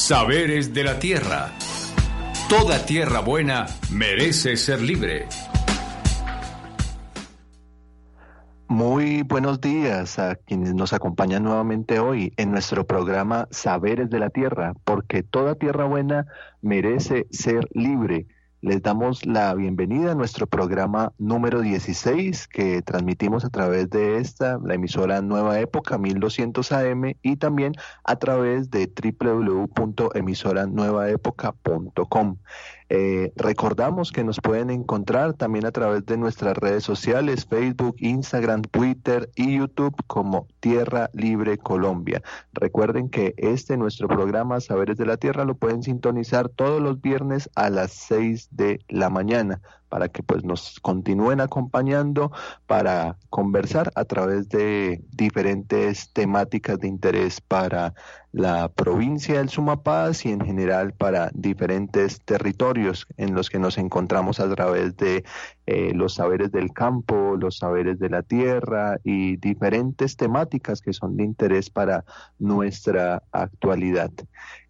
Saberes de la Tierra. Toda tierra buena merece ser libre. Muy buenos días a quienes nos acompañan nuevamente hoy en nuestro programa Saberes de la Tierra, porque toda tierra buena merece ser libre. Les damos la bienvenida a nuestro programa número 16 que transmitimos a través de esta, la emisora Nueva Época 1200 AM y también a través de www.emisoranuevaepoca.com. Eh, recordamos que nos pueden encontrar también a través de nuestras redes sociales, Facebook, Instagram, Twitter y YouTube como Tierra Libre Colombia. Recuerden que este nuestro programa Saberes de la Tierra lo pueden sintonizar todos los viernes a las 6 de la mañana para que pues nos continúen acompañando para conversar a través de diferentes temáticas de interés para la provincia del Sumapaz y en general para diferentes territorios en los que nos encontramos a través de eh, los saberes del campo, los saberes de la tierra y diferentes temáticas que son de interés para nuestra actualidad.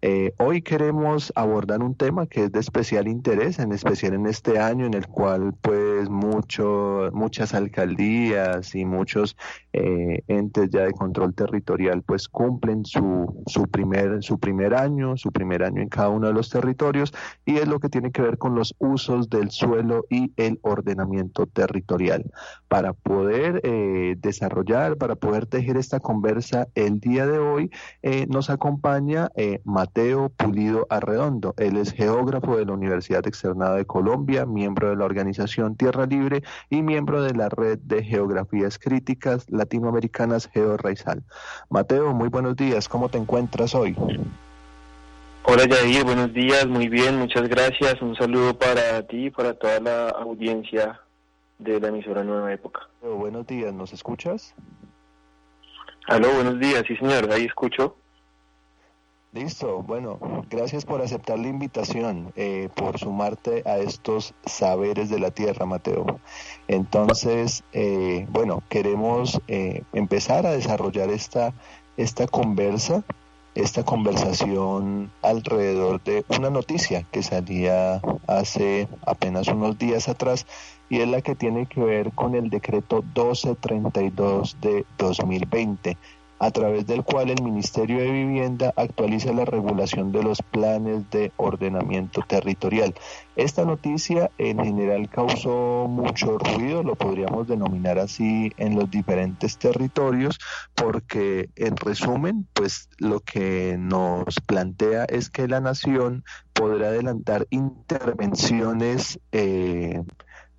Eh, hoy queremos abordar un tema que es de especial interés, en especial en este año en el cual pues mucho, muchas alcaldías y muchos eh, entes ya de control territorial pues cumplen su, su, primer, su primer año, su primer año en cada uno de los territorios y es lo que tiene que ver con los usos del suelo y el orden territorial. Para poder eh, desarrollar, para poder tejer esta conversa el día de hoy, eh, nos acompaña eh, Mateo Pulido Arredondo. Él es geógrafo de la Universidad Externada de Colombia, miembro de organización Tierra Libre y miembro de la red de geografías críticas latinoamericanas GeoRaizal. Mateo, muy buenos días. ¿Cómo te encuentras hoy? Hola Yadir, buenos días, muy bien, muchas gracias. Un saludo para ti y para toda la audiencia de la emisora Nueva Época. buenos días, ¿nos escuchas? Aló, buenos días, sí señor, ahí escucho. Listo, bueno, gracias por aceptar la invitación, eh, por sumarte a estos saberes de la tierra, Mateo. Entonces, eh, bueno, queremos eh, empezar a desarrollar esta, esta conversa esta conversación alrededor de una noticia que salía hace apenas unos días atrás y es la que tiene que ver con el decreto 1232 de 2020 a través del cual el Ministerio de Vivienda actualiza la regulación de los planes de ordenamiento territorial. Esta noticia en general causó mucho ruido, lo podríamos denominar así en los diferentes territorios, porque en resumen, pues lo que nos plantea es que la nación podrá adelantar intervenciones eh,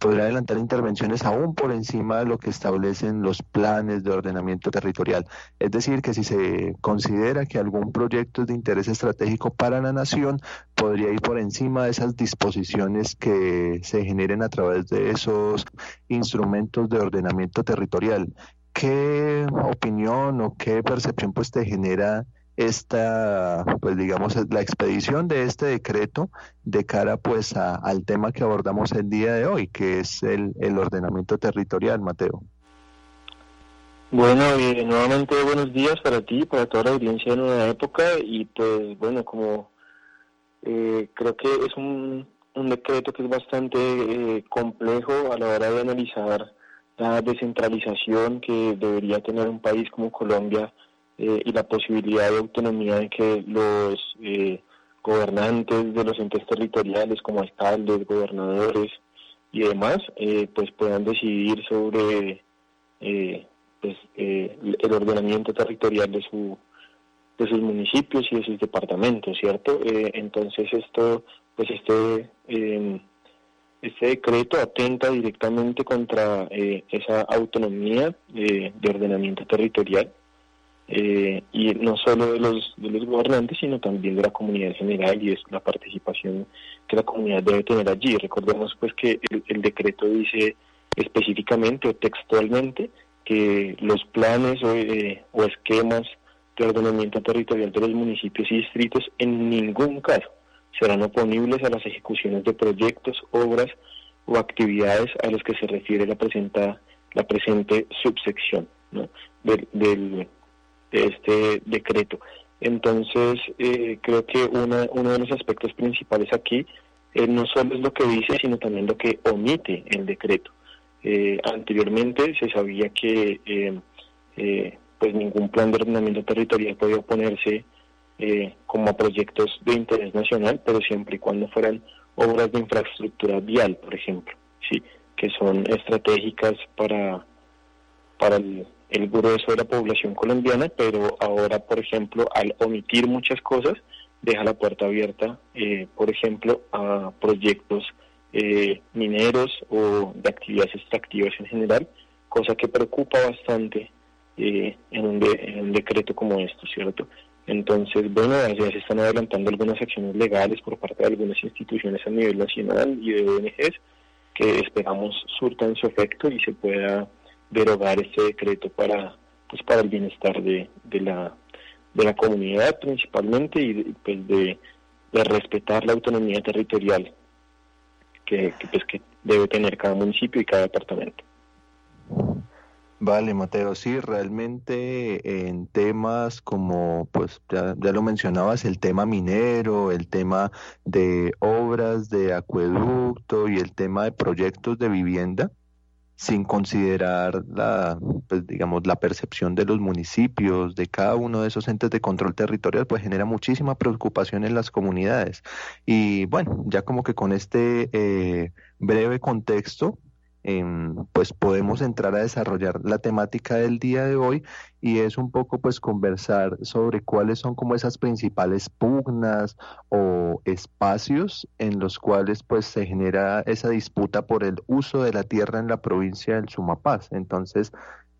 podrá adelantar intervenciones aún por encima de lo que establecen los planes de ordenamiento territorial. Es decir, que si se considera que algún proyecto es de interés estratégico para la nación, podría ir por encima de esas disposiciones que se generen a través de esos instrumentos de ordenamiento territorial. ¿Qué opinión o qué percepción pues te genera esta, pues digamos, la expedición de este decreto de cara pues al tema que abordamos el día de hoy, que es el, el ordenamiento territorial, Mateo. Bueno, eh, nuevamente buenos días para ti, para toda la audiencia de Nueva Época y pues bueno, como eh, creo que es un, un decreto que es bastante eh, complejo a la hora de analizar la descentralización que debería tener un país como Colombia eh, y la posibilidad de autonomía de que los eh, gobernantes de los entes territoriales como alcaldes, gobernadores y demás eh, pues puedan decidir sobre pues, el ordenamiento territorial de su de sus municipios y de sus departamentos, ¿cierto? entonces esto, pues este em, este decreto atenta directamente contra esa autonomía de ordenamiento territorial eh, y no solo de los, de los gobernantes, sino también de la comunidad en general y es la participación que la comunidad debe tener allí. Recordemos pues que el, decreto dice específicamente o textualmente que los planes o, eh, o esquemas de ordenamiento territorial de los municipios y distritos en ningún caso serán oponibles a las ejecuciones de proyectos, obras o actividades a los que se refiere la, presenta, la presente subsección ¿no? del, del, de este decreto. Entonces, eh, creo que una, uno de los aspectos principales aquí eh, no solo es lo que dice, sino también lo que omite el decreto. Eh, anteriormente se sabía que pues ningún plan de ordenamiento territorial podía oponerse como proyectos de interés nacional, pero siempre y cuando fueran obras de infraestructura vial, por ejemplo, sí, que son estratégicas para, para el, el grueso de la población colombiana, pero ahora, por ejemplo, al omitir muchas cosas, deja la puerta abierta, eh, por ejemplo, a proyectos eh, mineros o de actividades extractivas en general, cosa que preocupa bastante eh, en, un decreto como esto, ¿cierto? Entonces, bueno, ya se están adelantando algunas acciones legales por parte de algunas instituciones a nivel nacional y de ONGs que esperamos surtan su efecto y se pueda derogar este decreto para pues para el bienestar de, de la de la comunidad principalmente y pues de, respetar la autonomía territorial que, pues que debe tener cada municipio y cada departamento. Vale, Mateo, sí, realmente en temas como, pues ya, lo mencionabas, el tema minero, el tema de obras de acueducto y el tema de proyectos de vivienda, sin considerar la, pues, digamos, la percepción de los municipios, de cada uno de esos entes de control territorial, pues genera muchísima preocupación en las comunidades. Y bueno, ya como que con este eh, breve contexto, pues podemos entrar a desarrollar la temática del día de hoy y es un poco pues conversar sobre cuáles son como esas principales pugnas o espacios en los cuales pues se genera esa disputa por el uso de la tierra en la provincia del Sumapaz. Entonces,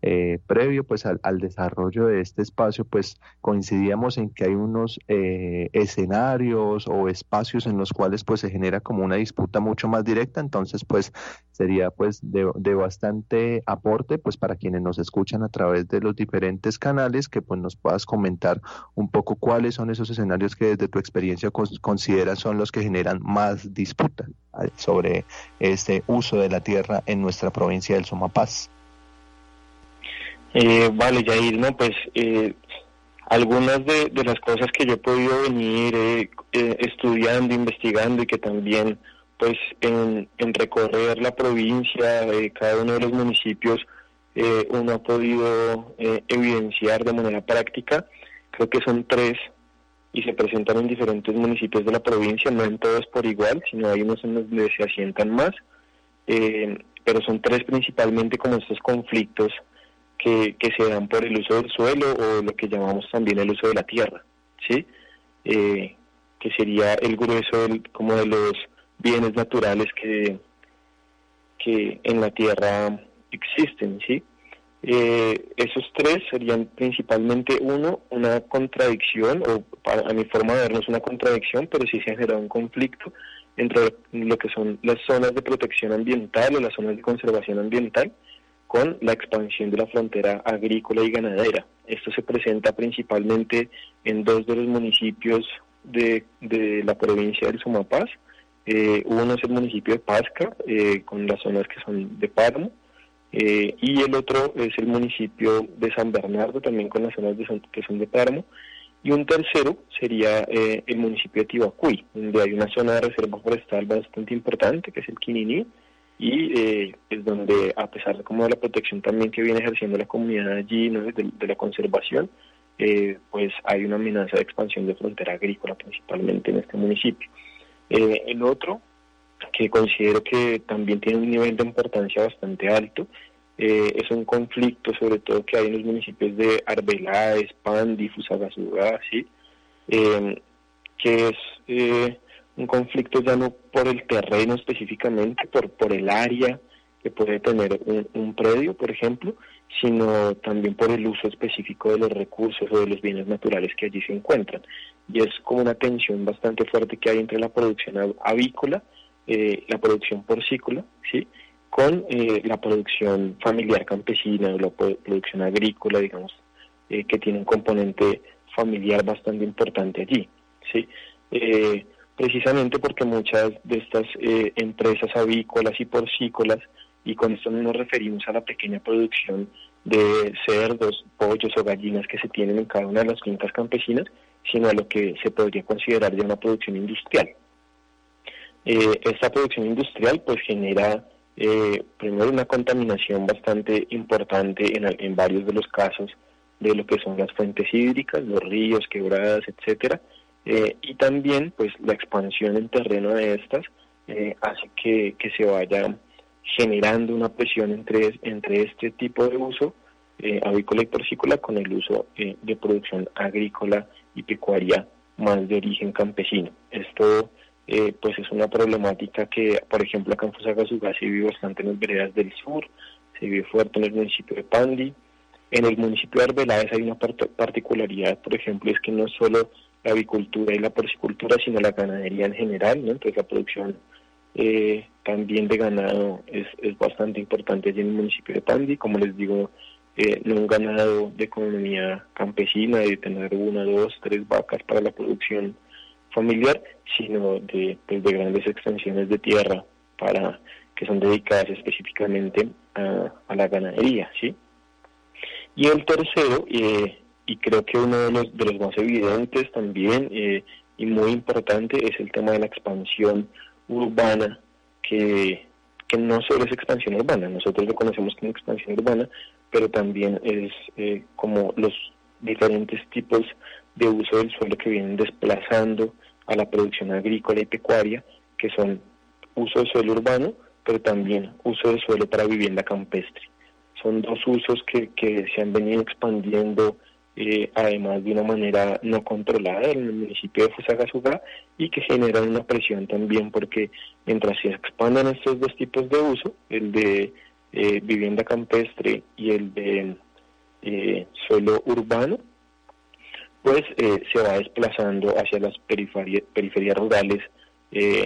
eh, previo pues al, desarrollo de este espacio pues coincidíamos en que hay unos eh, escenarios o espacios en los cuales pues se genera como una disputa mucho más directa entonces pues sería pues de, bastante aporte pues para quienes nos escuchan a través de los diferentes canales que pues nos puedas comentar un poco cuáles son esos escenarios que desde tu experiencia consideras son los que generan más disputa eh, sobre este uso de la tierra en nuestra provincia del Somapaz. Eh, vale, Jair, no, pues eh, algunas de, las cosas que yo he podido venir eh, eh, estudiando, investigando y que también pues en, recorrer la provincia, cada uno de los municipios, uno ha podido evidenciar de manera práctica, creo que son tres y se presentan en diferentes municipios de la provincia, no en todos por igual, sino hay unos en donde se asientan más, pero son tres principalmente como estos conflictos que, se dan por el uso del suelo o lo que llamamos también el uso de la tierra, ¿sí? Eh, que sería el grueso como de los bienes naturales que, que en la tierra existen, ¿sí? Eh, esos tres serían principalmente uno, una contradicción, o a mi forma de vernos una contradicción, pero sí se ha generado un conflicto entre lo que son las zonas de protección ambiental o las zonas de conservación ambiental con la expansión de la frontera agrícola y ganadera. Esto se presenta principalmente en dos de los municipios de, la provincia del Sumapaz. Eh, uno es el municipio de Pasca, eh, con las zonas que son de Páramo, eh, y el otro es el municipio de San Bernardo, también con las zonas de que son de Páramo. Y un tercero sería el municipio de Tibacuy, donde hay una zona de reserva forestal bastante importante, que es el Quininí, y eh, es donde a pesar de como de la protección también que viene ejerciendo la comunidad allí ¿no? de, la conservación eh, pues hay una amenaza de expansión de frontera agrícola principalmente en este municipio eh, el otro que considero que también tiene un nivel de importancia bastante alto es un conflicto sobre todo que hay en los municipios de Arbeláez, Pandi, Fusagasugá, ¿sí? que es un conflicto ya no por el terreno específicamente, por, por el área que puede tener un, predio, por ejemplo, sino también por el uso específico de los recursos o de los bienes naturales que allí se encuentran. Y es como una tensión bastante fuerte que hay entre la producción avícola, eh, la producción porcícola, ¿sí? con eh, la producción familiar campesina o la producción agrícola, digamos, eh, que tiene un componente familiar bastante importante allí. ¿sí? Precisamente porque muchas de estas eh, empresas avícolas y porcícolas, y con esto no nos referimos a la pequeña producción de cerdos, pollos o gallinas que se tienen en cada una de las fincas campesinas, sino a lo que se podría considerar ya una producción industrial. Eh, esta producción industrial pues genera eh, primero una contaminación bastante importante en, en, varios de los casos de lo que son las fuentes hídricas, los ríos, quebradas, etcétera, eh, y también pues la expansión en terreno de estas eh, hace que, que, se vaya generando una presión entre, entre este tipo de uso eh, avícola y porcícola con el uso de producción agrícola y pecuaria más de origen campesino. Esto pues es una problemática que, por ejemplo, acá en Fusagasugá se vive bastante en las veredas del sur, se vive fuerte en el municipio de Pandi. En el municipio de Arbeláez hay una particularidad, por ejemplo, es que no solo la avicultura y la porcicultura, sino la ganadería en general, ¿no? Entonces la producción eh, también de ganado es, es bastante importante allí en el municipio de Pandi, como les digo, eh, no un ganado de economía campesina, de tener una, dos, tres vacas para la producción familiar, sino de, pues, de grandes extensiones de tierra para que son dedicadas específicamente a, la ganadería, ¿sí? Y el tercero, eh, y creo que uno de los, de los más evidentes también eh, y muy importante es el tema de la expansión urbana, que, que no solo es expansión urbana, nosotros lo conocemos como expansión urbana, pero también es eh, como los diferentes tipos de uso del suelo que vienen desplazando a la producción agrícola y pecuaria, que son uso de suelo urbano, pero también uso de suelo para vivienda campestre. Son dos usos que, que se han venido expandiendo eh, además de una manera no controlada en el municipio de Fusagasugá y que generan una presión también porque mientras se expandan estos dos tipos de uso, el de eh, vivienda campestre y el de eh, suelo urbano, pues se va desplazando hacia las periferias, periferias rurales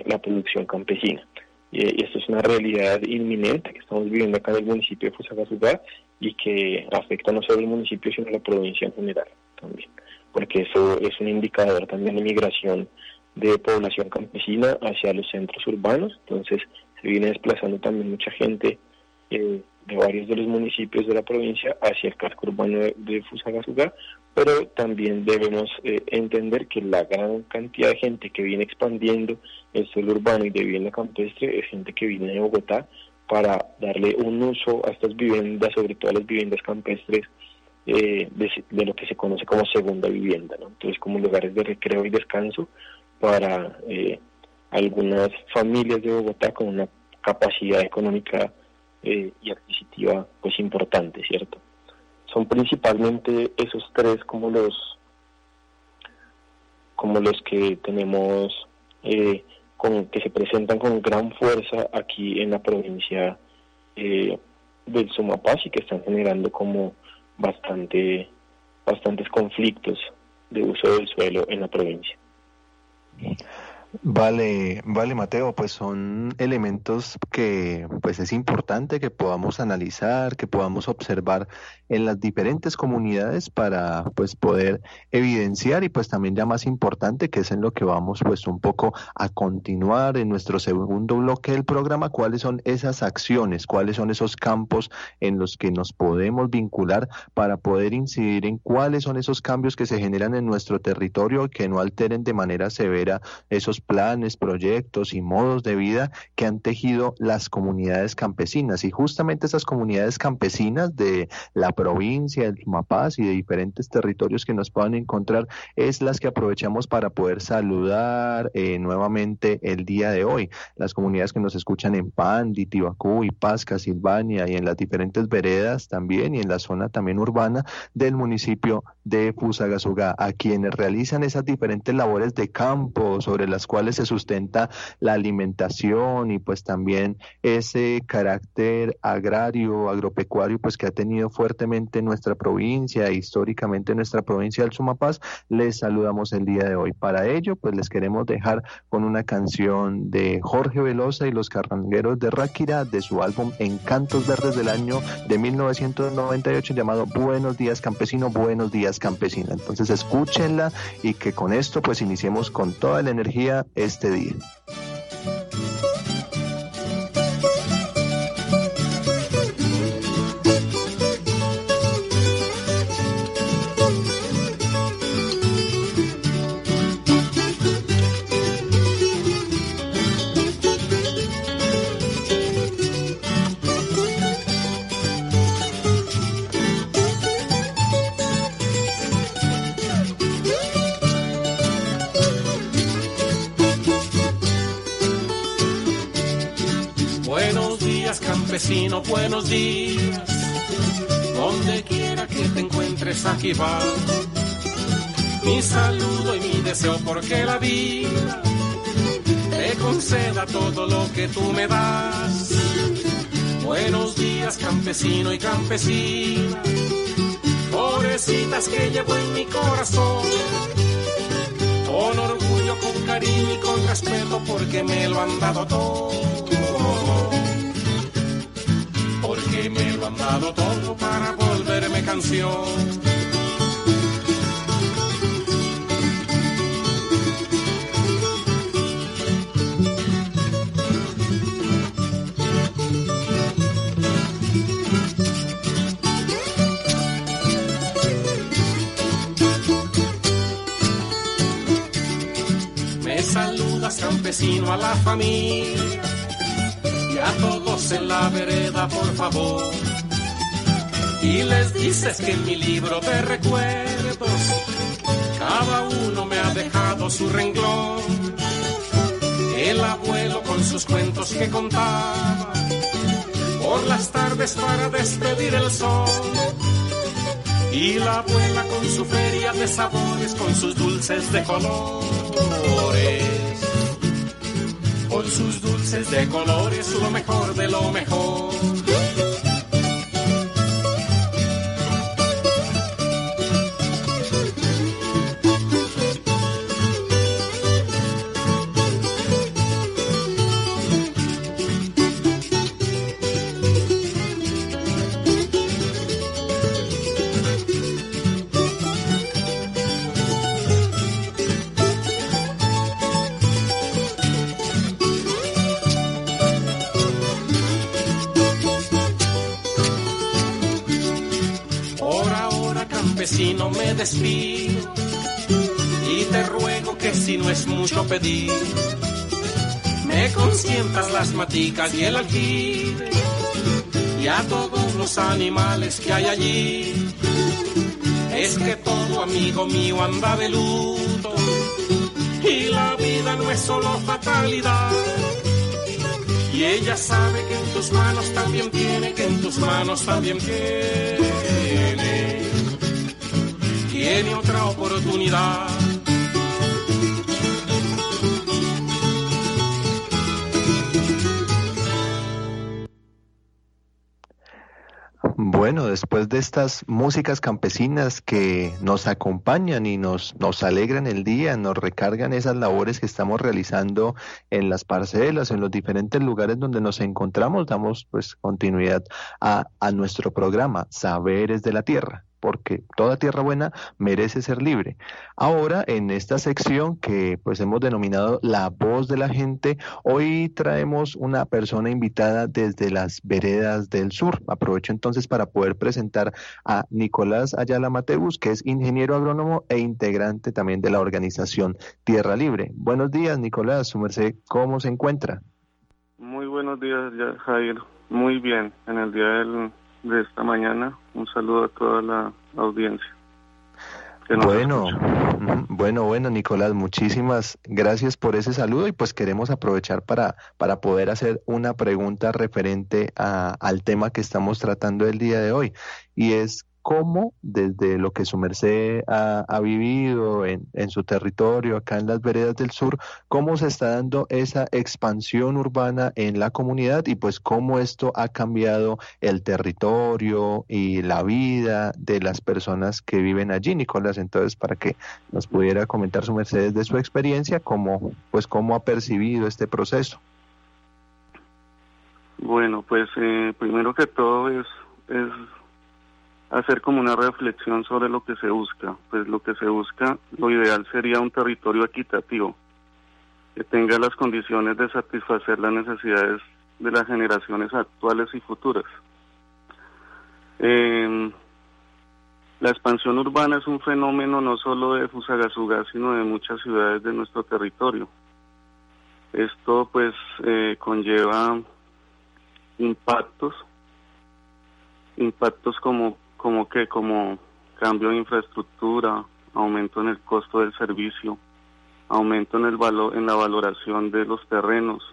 la producción campesina. y esto es una realidad inminente que estamos viviendo acá en el municipio de Fusagasugá y que afecta no solo al municipio, sino a la provincia en general también, porque eso es un indicador también de migración de población campesina hacia los centros urbanos, entonces se viene desplazando también mucha gente eh, de varios de los municipios de la provincia hacia el casco urbano de, Fusagasugá, pero también debemos eh, entender que la gran cantidad de gente que viene expandiendo el suelo urbano y de vivienda campestre es gente que viene de Bogotá para darle un uso a estas viviendas, sobre todo a las viviendas campestres, eh, de, lo que se conoce como segunda vivienda, ¿no? entonces como lugares de recreo y descanso para eh, algunas familias de Bogotá con una capacidad económica eh, y adquisitiva pues importante, ¿cierto? Son principalmente esos tres como los como los que tenemos con, que se presentan con gran fuerza aquí en la provincia eh, del Sumapaz y que están generando como bastante bastantes conflictos de uso del suelo en la provincia. Vale, vale Mateo, pues son elementos que pues es importante que podamos analizar, que podamos observar en las diferentes comunidades para pues poder evidenciar y pues también ya más importante que es en lo que vamos pues un poco a continuar en nuestro segundo bloque del programa, cuáles son esas acciones, cuáles son esos campos en los que nos podemos vincular para poder incidir en cuáles son esos cambios que se generan en nuestro territorio que no alteren de manera severa esos planes, proyectos y modos de vida que han tejido las comunidades campesinas. Y justamente esas comunidades campesinas de la provincia, del Mapaz y de diferentes territorios que nos puedan encontrar es las que aprovechamos para poder saludar eh, nuevamente el día de hoy. Las comunidades que nos escuchan en Pandi, Tibacú, y Pasca, Silvania y en las diferentes veredas también y en la zona también urbana del municipio de Fusagasugá, a quienes realizan esas diferentes labores de campo sobre las cuales se sustenta la alimentación y pues también ese carácter agrario, agropecuario, pues que ha tenido fuertemente nuestra provincia, históricamente nuestra provincia del Sumapaz, les saludamos el día de hoy. Para ello, pues les queremos dejar con una canción de Jorge Velosa y los carrangueros de Ráquira de su álbum Encantos Verdes del año de 1998 llamado Buenos días campesino, buenos días campesina. Entonces escúchenla y que con esto pues iniciemos con toda la energía este día. Buenos días. Donde quiera que te encuentres, aquí va. Mi saludo y mi deseo porque la vida te conceda todo lo que tú me das. Buenos días, campesino y campesina. Pobrecitas que llevo en mi corazón. Con orgullo, con cariño y con respeto porque me lo han dado todo porque me lo han dado todo para volverme canción. Me saludas campesino a la familia a todos en la vereda, por favor. Y les dices que en mi libro de recuerdos, cada uno me ha dejado su renglón. El abuelo con sus cuentos que contaba, por las tardes para despedir el sol. Y la abuela con su feria de sabores, con sus dulces de colores con sus dulces de colores, lo mejor de lo mejor. Y te ruego que si no es mucho pedir, me consientas las maticas y el alquiler y a todos los animales que hay allí. Es que todo amigo mío anda de luto y la vida no es solo fatalidad. Y ella sabe que en tus manos también tiene, que en tus manos también tiene tiene otra oportunidad. Bueno, después de estas músicas campesinas que nos acompañan y nos, nos alegran el día, nos recargan esas labores que estamos realizando en las parcelas, en los diferentes lugares donde nos encontramos, damos pues continuidad a, a nuestro programa Saberes de la Tierra porque toda tierra buena merece ser libre. Ahora, en esta sección que pues hemos denominado La voz de la gente, hoy traemos una persona invitada desde las veredas del sur. Aprovecho entonces para poder presentar a Nicolás Ayala Mateus, que es ingeniero agrónomo e integrante también de la organización Tierra Libre. Buenos días, Nicolás. Su merced, ¿cómo se encuentra? Muy buenos días, Jair. Muy bien. En el día del de esta mañana. Un saludo a toda la audiencia. Bueno, bueno, bueno, Nicolás, muchísimas gracias por ese saludo y pues queremos aprovechar para, para poder hacer una pregunta referente a, al tema que estamos tratando el día de hoy y es cómo desde lo que su merced ha, vivido en, su territorio, acá en las veredas del sur, cómo se está dando esa expansión urbana en la comunidad y pues cómo esto ha cambiado el territorio y la vida de las personas que viven allí, Nicolás. Entonces, para que nos pudiera comentar su merced desde su experiencia, cómo, pues cómo ha percibido este proceso. Bueno, pues eh, primero que todo es, es hacer como una reflexión sobre lo que se busca. Pues lo que se busca, lo ideal sería un territorio equitativo, que tenga las condiciones de satisfacer las necesidades de las generaciones actuales y futuras. Em, la expansión urbana es un fenómeno no solo de Fusagasugá, sino de muchas ciudades de nuestro territorio. Esto pues eh, conlleva impactos, impactos como como que como cambio de infraestructura, aumento en el costo del servicio, aumento en el valor en la valoración de los terrenos,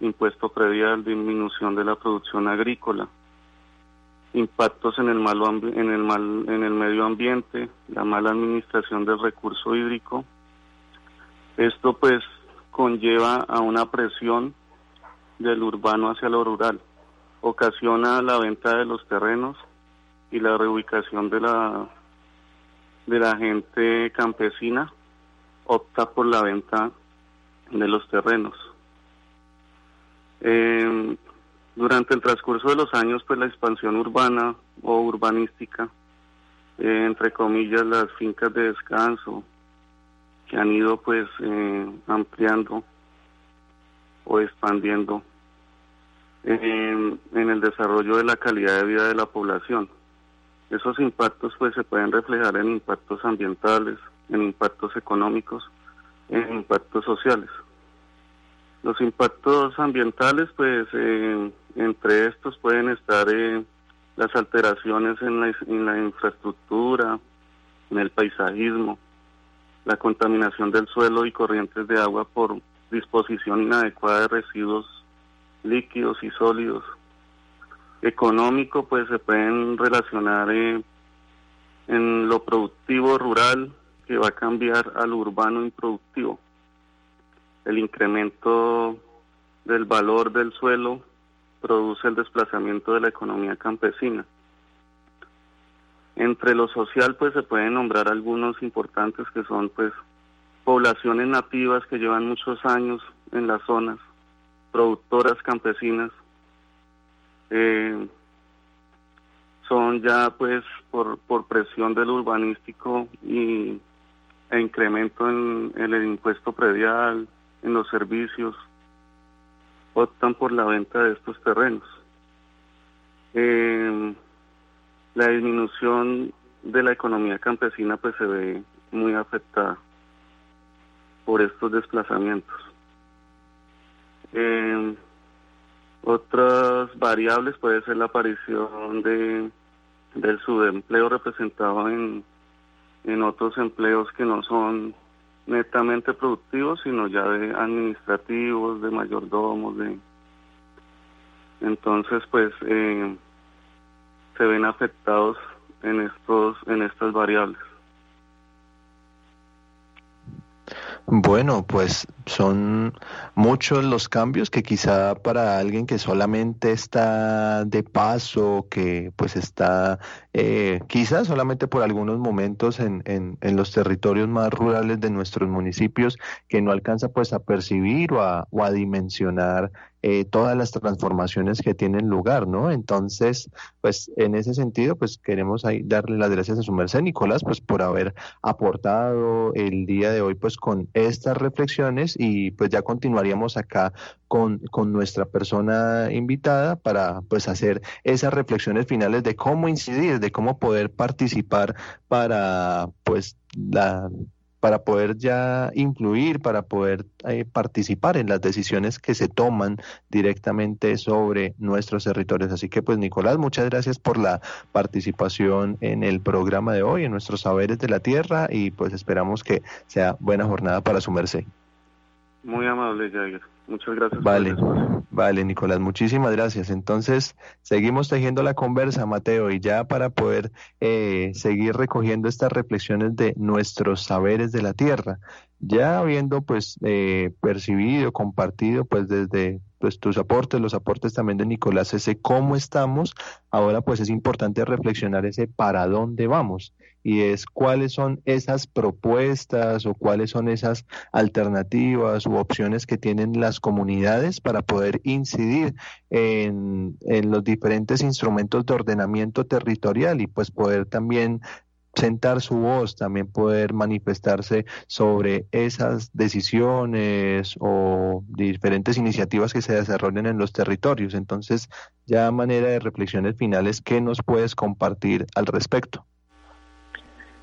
impuesto predial, disminución de la producción agrícola, impactos en el, malo en, el mal en el medio ambiente, la mala administración del recurso hídrico. Esto pues conlleva a una presión del urbano hacia lo rural, ocasiona la venta de los terrenos y la reubicación de la de la gente campesina opta por la venta de los terrenos. Eh, durante el transcurso de los años, pues la expansión urbana o urbanística, eh, entre comillas, las fincas de descanso, que han ido pues eh, ampliando o expandiendo en, en el desarrollo de la calidad de vida de la población. Esos impactos pues se pueden reflejar en impactos ambientales, en impactos económicos, en impactos sociales. Los impactos ambientales, pues eh, entre estos pueden estar eh, las alteraciones en la, en la infraestructura, en el paisajismo, la contaminación del suelo y corrientes de agua por disposición inadecuada de residuos líquidos y sólidos. Económico, pues se pueden relacionar eh, en lo productivo rural que va a cambiar al urbano improductivo el incremento del valor del suelo produce el desplazamiento de la economía campesina. Entre lo social, pues se pueden nombrar algunos importantes que son, pues, poblaciones nativas que llevan muchos años en las zonas, productoras campesinas, eh, son ya, pues, por, por presión del urbanístico y e incremento en el impuesto predial, en los servicios optan por la venta de estos terrenos. Eh, la disminución de la economía campesina pues se ve muy afectada por estos desplazamientos. Eh, otras variables puede ser la aparición de del subempleo representado en, en otros empleos que no son netamente productivos, sino ya de administrativos, de mayordomos, de entonces pues eh, se ven afectados en estos en estas variables. Bueno, pues son muchos los cambios que quizá para alguien que solamente está de paso, que pues está eh, quizá solamente por algunos momentos en, en, en, los territorios más rurales de nuestros municipios, que no alcanza pues a percibir o a, o a dimensionar eh, todas las transformaciones que tienen lugar, ¿no? Entonces, pues en ese sentido, pues queremos ahí darle las gracias a su merced, Nicolás, pues por haber aportado el día de hoy, pues con estas reflexiones y pues ya continuaríamos acá con, con nuestra persona invitada para pues hacer esas reflexiones finales de cómo incidir, de cómo poder participar para pues la para poder ya influir, para poder eh, participar en las decisiones que se toman directamente sobre nuestros territorios. Así que pues Nicolás, muchas gracias por la participación en el programa de hoy, en nuestros saberes de la tierra y pues esperamos que sea buena jornada para su merced. Muy amable, Jair. Muchas gracias. Vale, vale, Nicolás, muchísimas gracias. Entonces, seguimos tejiendo la conversa, Mateo, y ya para poder eh, seguir recogiendo estas reflexiones de nuestros saberes de la tierra, ya habiendo pues eh, percibido, compartido pues desde pues tus aportes, los aportes también de Nicolás, ese cómo estamos, ahora pues es importante reflexionar ese para dónde vamos y es cuáles son esas propuestas o cuáles son esas alternativas u opciones que tienen las comunidades para poder incidir en, los diferentes instrumentos de ordenamiento territorial y pues poder también sentar su voz, también poder manifestarse sobre esas decisiones o diferentes iniciativas que se desarrollen en los territorios. Entonces, ya a manera de reflexiones finales, ¿qué nos puedes compartir al respecto?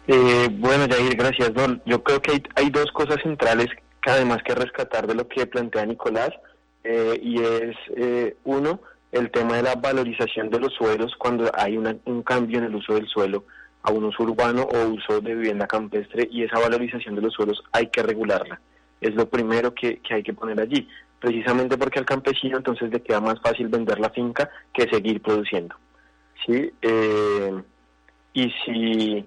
Eh, bueno, Jair, gracias. yo creo que hay, dos cosas centrales que además que rescatar de lo que plantea Nicolás, eh, y es, eh, uno, el tema de la valorización de los suelos cuando hay un cambio en el uso del suelo a un uso urbano o uso de vivienda campestre y esa valorización de los suelos hay que regularla. Es lo primero que, que hay que poner allí. precisamente porque al campesino entonces le queda más fácil vender la finca que seguir produciendo. ¿sí? Eh, y, si,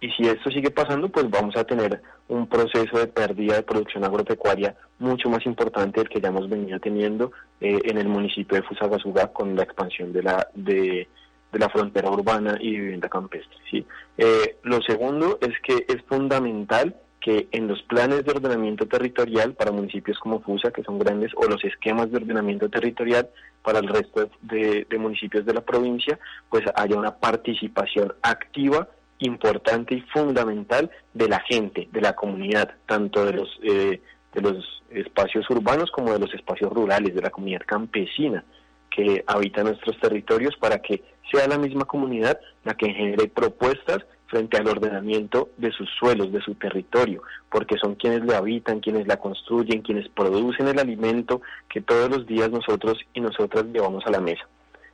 y si esto sigue pasando, pues vamos a tener un proceso de pérdida de producción agropecuaria mucho más importante del que ya hemos venido teniendo eh, en el municipio de Fusagasugá con la expansión de la de, la frontera urbana y vivienda campestre. ¿sí? Eh, lo segundo es que es fundamental que en los planes de ordenamiento territorial para municipios como Fusa, que son grandes, o los esquemas de ordenamiento territorial para el resto de, municipios de la provincia, pues haya una participación activa importante y fundamental de la gente, de la comunidad, tanto de los, eh, de los espacios urbanos como de los espacios rurales, de la comunidad campesina que habita nuestros territorios, para que sea la misma comunidad la que genere propuestas frente al ordenamiento de sus suelos, de su territorio, porque son quienes lo habitan, quienes la construyen, quienes producen el alimento que todos los días nosotros y nosotras llevamos a la mesa.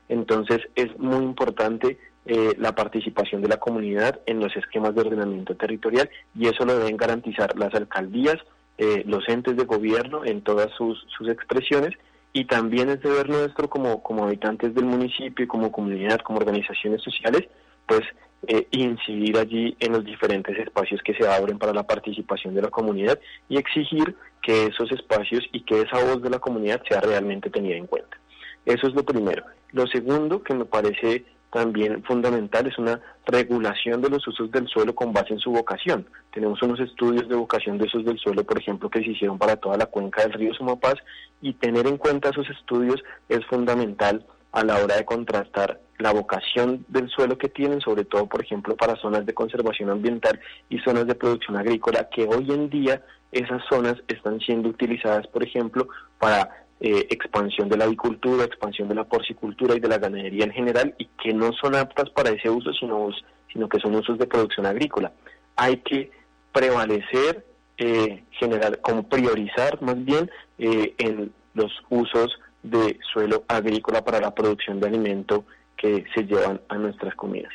Entonces es muy importante eh, la participación de la comunidad en los esquemas de ordenamiento territorial y eso lo deben garantizar las alcaldías, eh, los entes de gobierno en todas sus, sus expresiones y también es deber nuestro como, como habitantes del municipio, como comunidad, como organizaciones sociales, pues eh, incidir allí en los diferentes espacios que se abren para la participación de la comunidad y exigir que esos espacios y que esa voz de la comunidad sea realmente tenida en cuenta. Eso es lo primero. Lo segundo que me parece también fundamental es una regulación de los usos del suelo con base en su vocación. Tenemos unos estudios de vocación de usos del suelo, por ejemplo, que se hicieron para toda la cuenca del río Sumapaz y tener en cuenta esos estudios es fundamental a la hora de contrastar la vocación del suelo que tienen, sobre todo, por ejemplo, para zonas de conservación ambiental y zonas de producción agrícola, que hoy en día esas zonas están siendo utilizadas, por ejemplo, para eh, expansión de la avicultura, expansión de la porcicultura y de la ganadería en general, y que no son aptas para ese uso, sino, sino que son usos de producción agrícola. Hay que prevalecer, eh, generar, como priorizar más bien eh, en los usos de suelo agrícola para la producción de alimento que se llevan a nuestras comidas,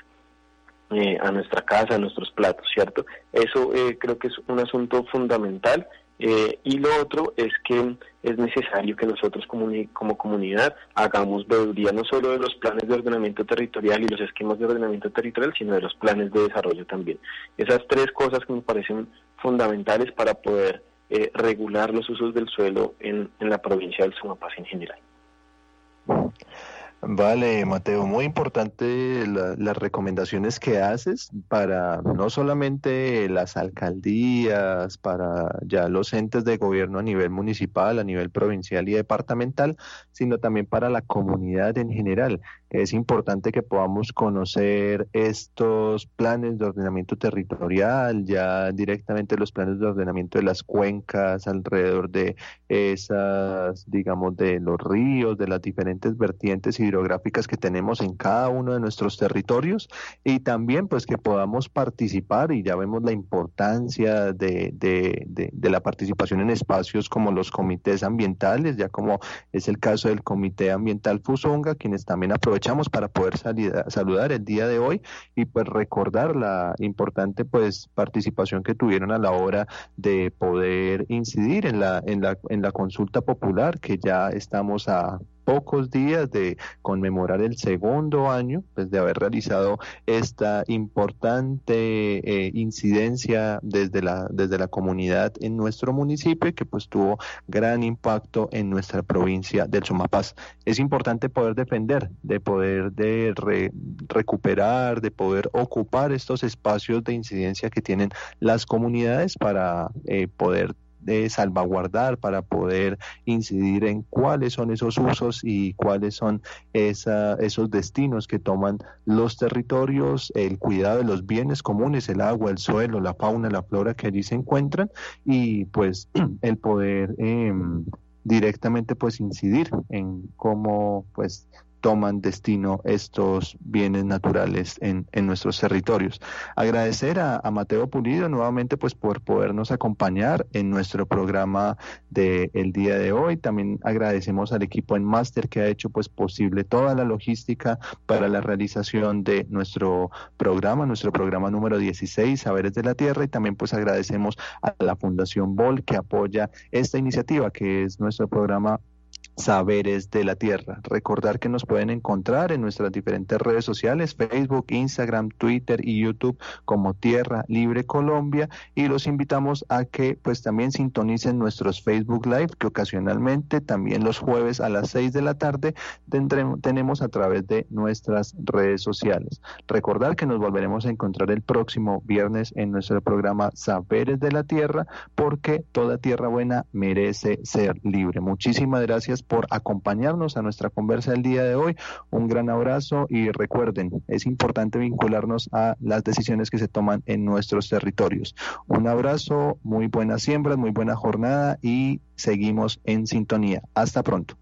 eh, a nuestra casa, a nuestros platos, ¿cierto? Eso creo que es un asunto fundamental. Eh, y lo otro es que es necesario que nosotros como, comunidad hagamos veeduría no solo de los planes de ordenamiento territorial y los esquemas de ordenamiento territorial, sino de los planes de desarrollo también. Esas tres cosas que me parecen fundamentales para poder eh, regular los usos del suelo en, en la provincia del Sumapaz en general. Vale, Mateo, muy importante las recomendaciones que haces para no solamente las alcaldías, para ya los entes de gobierno a nivel municipal, a nivel provincial y departamental, sino también para la comunidad en general. Es importante que podamos conocer estos planes de ordenamiento territorial, ya directamente los planes de ordenamiento de las cuencas alrededor de esas, digamos, de los ríos, de las diferentes vertientes hidrográficas que tenemos en cada uno de nuestros territorios y también pues que podamos participar y ya vemos la importancia de, de, de la participación en espacios como los comités ambientales, ya como es el caso del Comité Ambiental Fusonga, quienes también aprovechamos para poder salir, saludar el día de hoy y pues recordar la importante pues participación que tuvieron a la hora de poder incidir en la, en la, en la consulta popular que ya estamos a pocos días de conmemorar el segundo año pues, de haber realizado esta importante eh, incidencia desde la, desde la comunidad en nuestro municipio que pues tuvo gran impacto en nuestra provincia del Sumapaz. Es importante poder defender, de poder de recuperar, de poder ocupar estos espacios de incidencia que tienen las comunidades para eh, poder de salvaguardar para poder incidir en cuáles son esos usos y cuáles son esa, esos destinos que toman los territorios, el cuidado de los bienes comunes, el agua, el suelo, la fauna, la flora que allí se encuentran y pues el poder eh, directamente pues incidir en cómo pues toman destino estos bienes naturales en, en nuestros territorios. Agradecer a, Mateo Pulido nuevamente pues por podernos acompañar en nuestro programa del el día de hoy. También agradecemos al equipo en Máster que ha hecho pues posible toda la logística para la realización de nuestro programa, nuestro programa número 16, Saberes de la Tierra, y también pues agradecemos a la Fundación BOL que apoya esta iniciativa que es nuestro programa Saberes de la Tierra. Recordar que nos pueden encontrar en nuestras diferentes redes sociales, Facebook, Instagram, Twitter y YouTube como Tierra Libre Colombia y los invitamos a que pues también sintonicen nuestros Facebook Live que ocasionalmente también los jueves a las 6 de la tarde tenemos a través de nuestras redes sociales. Recordar que nos volveremos a encontrar el próximo viernes en nuestro programa Saberes de la Tierra porque toda tierra buena merece ser libre. Muchísimas gracias por acompañarnos a nuestra conversa del día de hoy. Un gran abrazo y recuerden, es importante vincularnos a las decisiones que se toman en nuestros territorios. Un abrazo, muy buenas siembras, muy buena jornada y seguimos en sintonía. Hasta pronto.